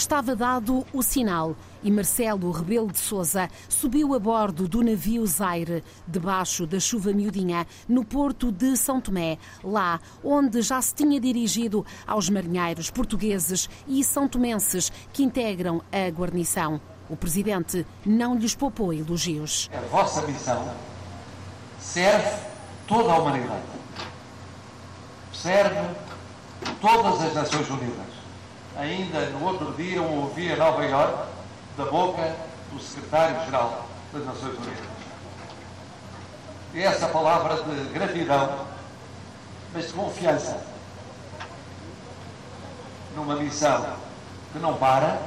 estava dado o sinal e Marcelo Rebelo de Souza subiu a bordo do navio Zaire, debaixo da chuva miudinha, no porto de São Tomé, lá onde já se tinha dirigido aos marinheiros portugueses e são tomenses que integram a guarnição. O presidente não lhes poupou elogios. A vossa missão serve toda a humanidade. Serve todas as Nações Unidas. Ainda no outro dia eu ouvi em Nova Iorque da boca do secretário-geral das Nações Unidas. E essa palavra de gratidão, mas de confiança numa missão que não para,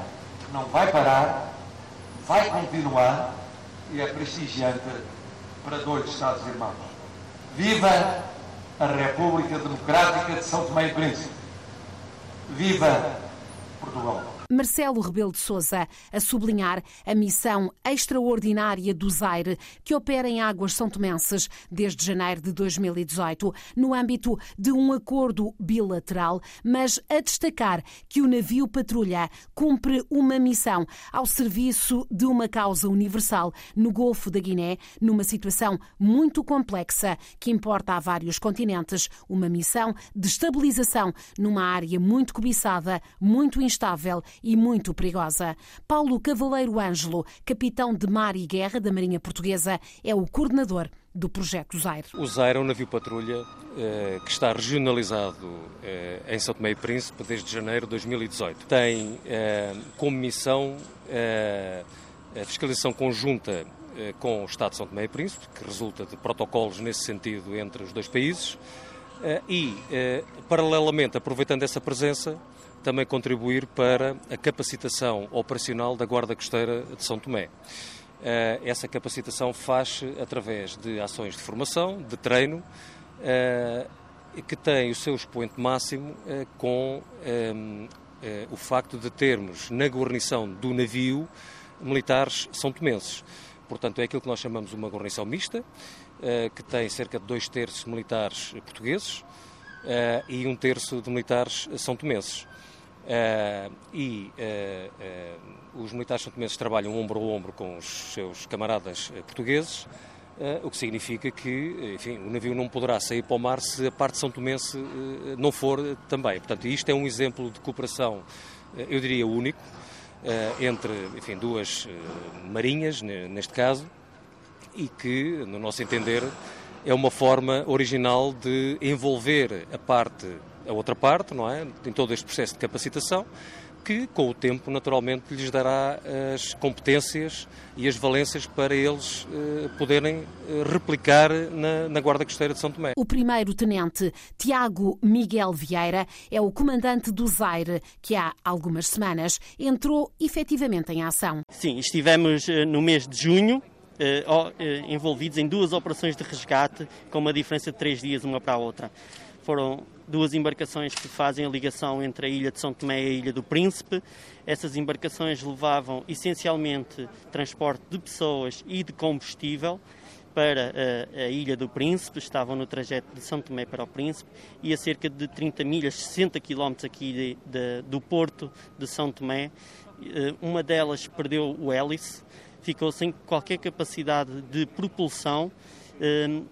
não vai parar, vai continuar e é prestigiante para dois Estados-irmãos. Viva a República Democrática de São Tomé e Príncipe! Viva Portugal! Marcelo Rebelo de Sousa a sublinhar a missão extraordinária do Zaire, que opera em águas são tomenses desde janeiro de 2018, no âmbito de um acordo bilateral, mas a destacar que o navio patrulha cumpre uma missão ao serviço de uma causa universal no Golfo da Guiné, numa situação muito complexa que importa a vários continentes, uma missão de estabilização numa área muito cobiçada, muito instável e muito perigosa. Paulo Cavaleiro Ângelo, capitão de mar e guerra da Marinha Portuguesa, é o coordenador do projeto Zaire. O Zaire é um navio patrulha eh, que está regionalizado eh, em São Tomé e Príncipe desde janeiro de 2018. Tem eh, como missão eh, a fiscalização conjunta eh, com o Estado de São Tomé e Príncipe, que resulta de protocolos nesse sentido entre os dois países, eh, e, paralelamente, aproveitando essa presença, também contribuir para a capacitação operacional da Guarda Costeira de São Tomé. Eh, essa capacitação faz-se através de ações de formação, de treino, eh, que tem o seu expoente máximo eh, com o facto de termos na guarnição do navio militares são tomenses. Portanto, é aquilo que nós chamamos uma guarnição mista, que tem cerca de dois terços de militares portugueses e um terço de militares são tomenses. Uh, e uh, uh, os militares santomenses trabalham ombro a ombro com os seus camaradas portugueses, o que significa que enfim, o navio não poderá sair para o mar se a parte são tomense não for também. Portanto, isto é um exemplo de cooperação, eu diria, único, entre enfim, duas marinhas, neste caso, e que, no nosso entender, é uma forma original de envolver a parte a outra parte, não é? Em todo este processo de capacitação, que com o tempo naturalmente lhes dará as competências e as valências para eles eh, poderem eh, replicar na, na, Guarda Costeira de São Tomé. O primeiro-tenente Tiago Miguel Vieira é o comandante do Zaire, que há algumas semanas entrou efetivamente em ação. Sim, estivemos eh, no mês de junho eh, envolvidos em duas operações de resgate com uma diferença de três dias uma para a outra. Foram duas embarcações que fazem a ligação entre a ilha de São Tomé e a ilha do Príncipe. Essas embarcações levavam essencialmente transporte de pessoas e de combustível para a, eh, a, Ilha do Príncipe, estavam no trajeto de São Tomé para o Príncipe e a cerca de 30 milhas, 60 quilómetros aqui de, de, do porto de São Tomé. Eh, uma delas perdeu o hélice, ficou sem qualquer capacidade de propulsão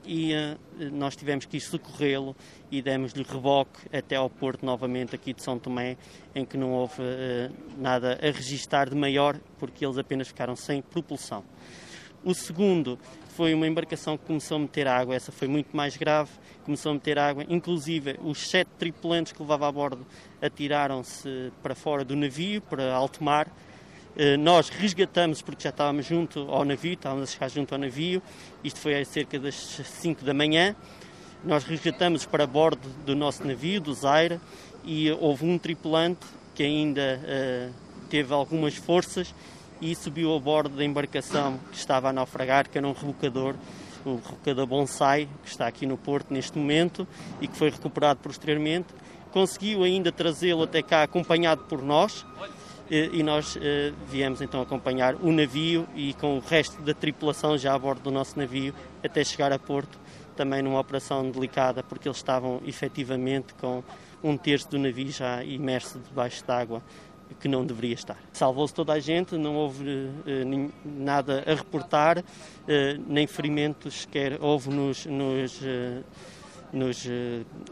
e eh, nós tivemos que socorrê-lo e demos-lhe reboque até ao porto novamente aqui de São Tomé, em que não houve eh, nada a registar de maior, porque eles apenas ficaram sem propulsão. O segundo foi uma embarcação que começou a meter água, essa foi muito mais grave, começou a meter água, inclusive os sete tripulantes que levava a bordo atiraram-se para fora do navio, para alto mar, nós resgatamos, porque já estávamos junto ao navio, estávamos a chegar junto ao navio, isto foi a cerca das 5 da manhã. Nós resgatamos para bordo do nosso navio, do Zaire, e houve um tripulante que ainda uh, teve algumas forças e subiu a bordo da embarcação que estava a naufragar, que era um rebocador, o rebocador Bonsai, que está aqui no Porto neste momento e que foi recuperado posteriormente. Conseguiu ainda trazê-lo até cá acompanhado por nós e nós eh, viemos então acompanhar o navio e com o resto da tripulação já a bordo do nosso navio até chegar a Porto, também numa operação delicada, porque eles estavam efetivamente com um terço do navio já imerso debaixo d'água que não deveria estar. Salvou-se toda a gente, não houve uh, nada a reportar, uh, nem ferimentos sequer houve nos, nos, uh, nos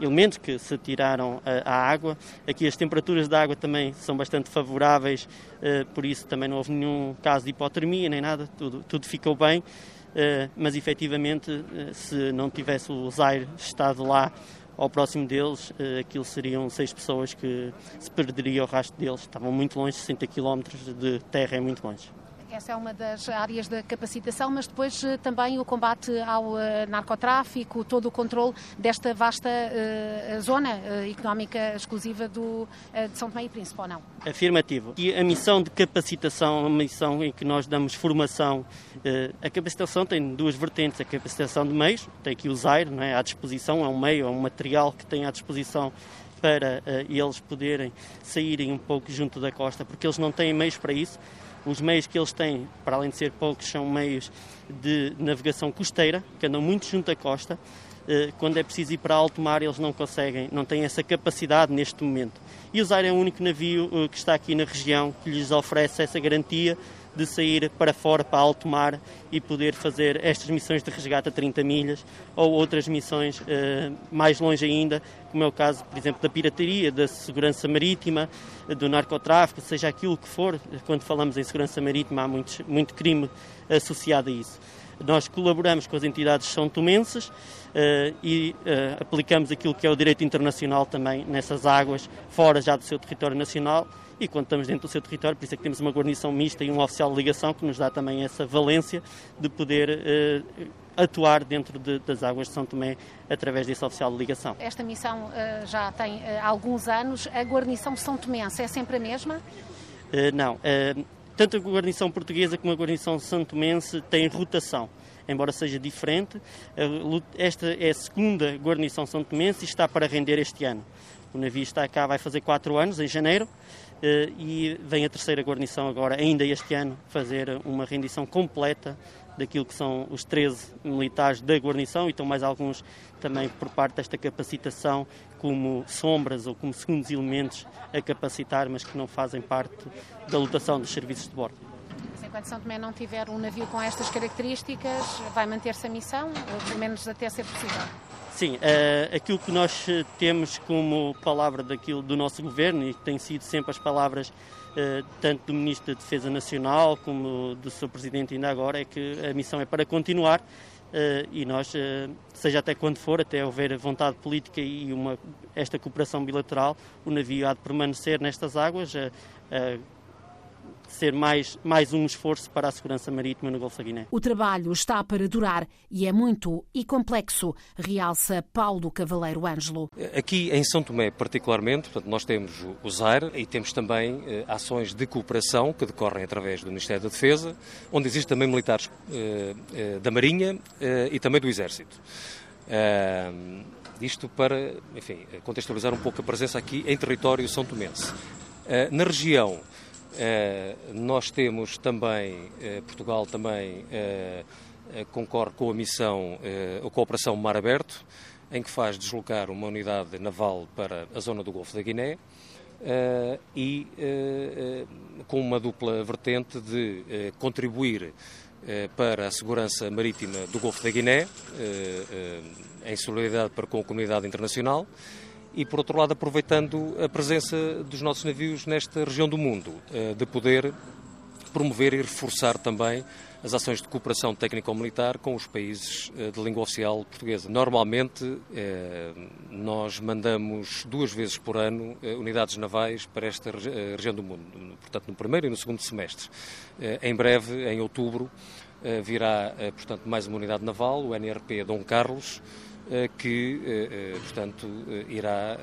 elementos que se tiraram à água. Aqui as temperaturas da água também são bastante favoráveis, por isso também não houve nenhum caso de hipotermia nem nada, tudo, tudo ficou bem. mas efetivamente, se não tivesse o Zaire estado lá, ao próximo deles, eh, aquilo seriam seis pessoas que se perderia o rastro deles. Estavam muito longe, 60 km de terra é muito longe. Essa é uma das áreas da capacitação, mas depois eh, também o combate ao eh, narcotráfico, todo o controle desta vasta uh, zona económica exclusiva do, de São Tomé e Príncipe, ou não? Afirmativo. E a missão de capacitação uma missão em que nós damos formação. a capacitação tem duas vertentes. A capacitação de meios, tem que usar não é, à disposição, é um meio, é um material que tem à disposição para eles poderem saírem um pouco junto da costa, porque eles não têm meios para isso. Os meios que eles têm, para além de ser poucos, são meios de navegação costeira, que andam muito junto à costa. Eh, quando é preciso ir para alto mar, eles não conseguem, não têm essa capacidade neste momento. E o Zaire é o único navio eh, que está aqui na região que lhes oferece essa garantia de sair para fora, para alto mar e poder fazer estas missões de resgate a 30 milhas ou outras missões uh, mais longe ainda, como é o caso, por exemplo, da pirataria, da segurança marítima, do narcotráfico, seja aquilo que for. Quando falamos em segurança marítima, há muito, muito crime associado a isso. Nós colaboramos com as entidades são tomenses uh, e uh, aplicamos aquilo que é o direito internacional também nessas águas, fora já do seu território nacional e quando estamos dentro do seu território, por isso é que temos uma guarnição mista e um oficial de ligação que nos dá também essa valência de poder uh, atuar dentro de, das águas de São Tomé através desse oficial de ligação. Esta missão uh, já tem uh, alguns anos. A guarnição São Tomense é sempre a mesma? não. Tanto a guarnição portuguesa como a guarnição São Tomense têm rotação embora seja diferente. Esta é a segunda guarnição São Tomense e está para render este ano. O navio está cá, vai fazer quatro anos, em janeiro, e vem a terceira guarnição agora, ainda este ano, fazer uma rendição completa daquilo que são os 13 militares da guarnição e estão mais alguns também por parte desta capacitação como sombras ou como segundos elementos a capacitar, mas que não fazem parte da lotação dos serviços de bordo. Mas enquanto São Tomé não tiver um navio com estas características, vai manter-se a missão, ou pelo menos até ser possível? Sim, uh, aquilo que nós temos como palavra daquilo do nosso governo e que tem sido sempre as palavras uh, tanto do Ministro da Defesa Nacional como do seu Presidente ainda agora é que a missão é para continuar uh, e nós, seja até quando for, até houver vontade política e uma, esta cooperação bilateral, o navio há de permanecer nestas águas ser mais, mais um esforço para a segurança marítima no Golfo da Guiné. O trabalho está para durar e é muito e complexo, realça Paulo Cavaleiro Ângelo. Aqui em São Tomé, particularmente, portanto, nós temos o ZAIR e temos também eh, ações de cooperação que decorrem através do Ministério da Defesa, onde existem também militares eh, eh, da Marinha eh, e também do Exército. Eh, isto para, enfim, contextualizar um pouco a presença aqui em território são tomense. Eh, na região nós temos também, eh, Portugal também eh, concorre com a missão, a cooperação Mar Aberto, em que faz deslocar uma unidade naval para a zona do Golfo da Guiné. Uh, e uh, uh, com uma dupla vertente de contribuir para a segurança marítima do Golfo da Guiné, em solidariedade para com a comunidade internacional, e, por outro lado, aproveitando a presença dos nossos navios nesta região do mundo, eh, de poder promover e reforçar também as ações de cooperação técnico-militar com os países eh, de língua oficial portuguesa. Normalmente, eh, nós mandamos duas vezes por ano unidades navais para esta região do mundo, portanto, no primeiro e no segundo semestre. Em breve, em outubro, virá, portanto, mais uma unidade naval, o NRP Dom Carlos, que, eh, eh, portanto, irá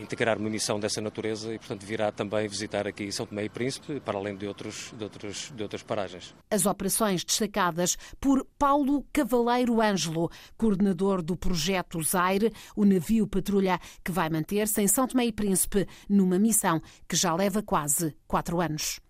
integrar uma missão dessa natureza e, portanto, virá também visitar aqui São Tomé e Príncipe, para além de, outros, de, outros, de outras paragens. As operações destacadas por Paulo Cavaleiro Ângelo, coordenador do projeto Zaire, o navio patrulha que vai manter-se em São Tomé e Príncipe numa missão que já leva quase quatro anos.